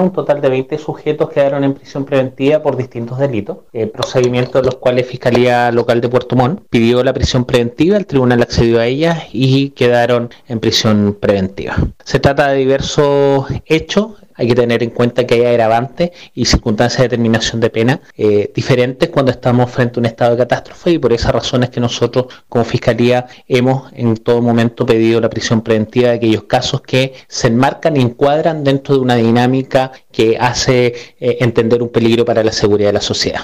Un total de 20 sujetos quedaron en prisión preventiva por distintos delitos, eh, procedimientos de los cuales Fiscalía Local de Puerto Montt pidió la prisión preventiva, el tribunal accedió a ellas y quedaron en prisión preventiva. Se trata de diversos hechos hay que tener en cuenta que hay agravantes y circunstancias de determinación de pena eh, diferentes cuando estamos frente a un estado de catástrofe y por esas razones que nosotros como Fiscalía hemos en todo momento pedido la prisión preventiva de aquellos casos que se enmarcan y encuadran dentro de una dinámica que hace eh, entender un peligro para la seguridad de la sociedad.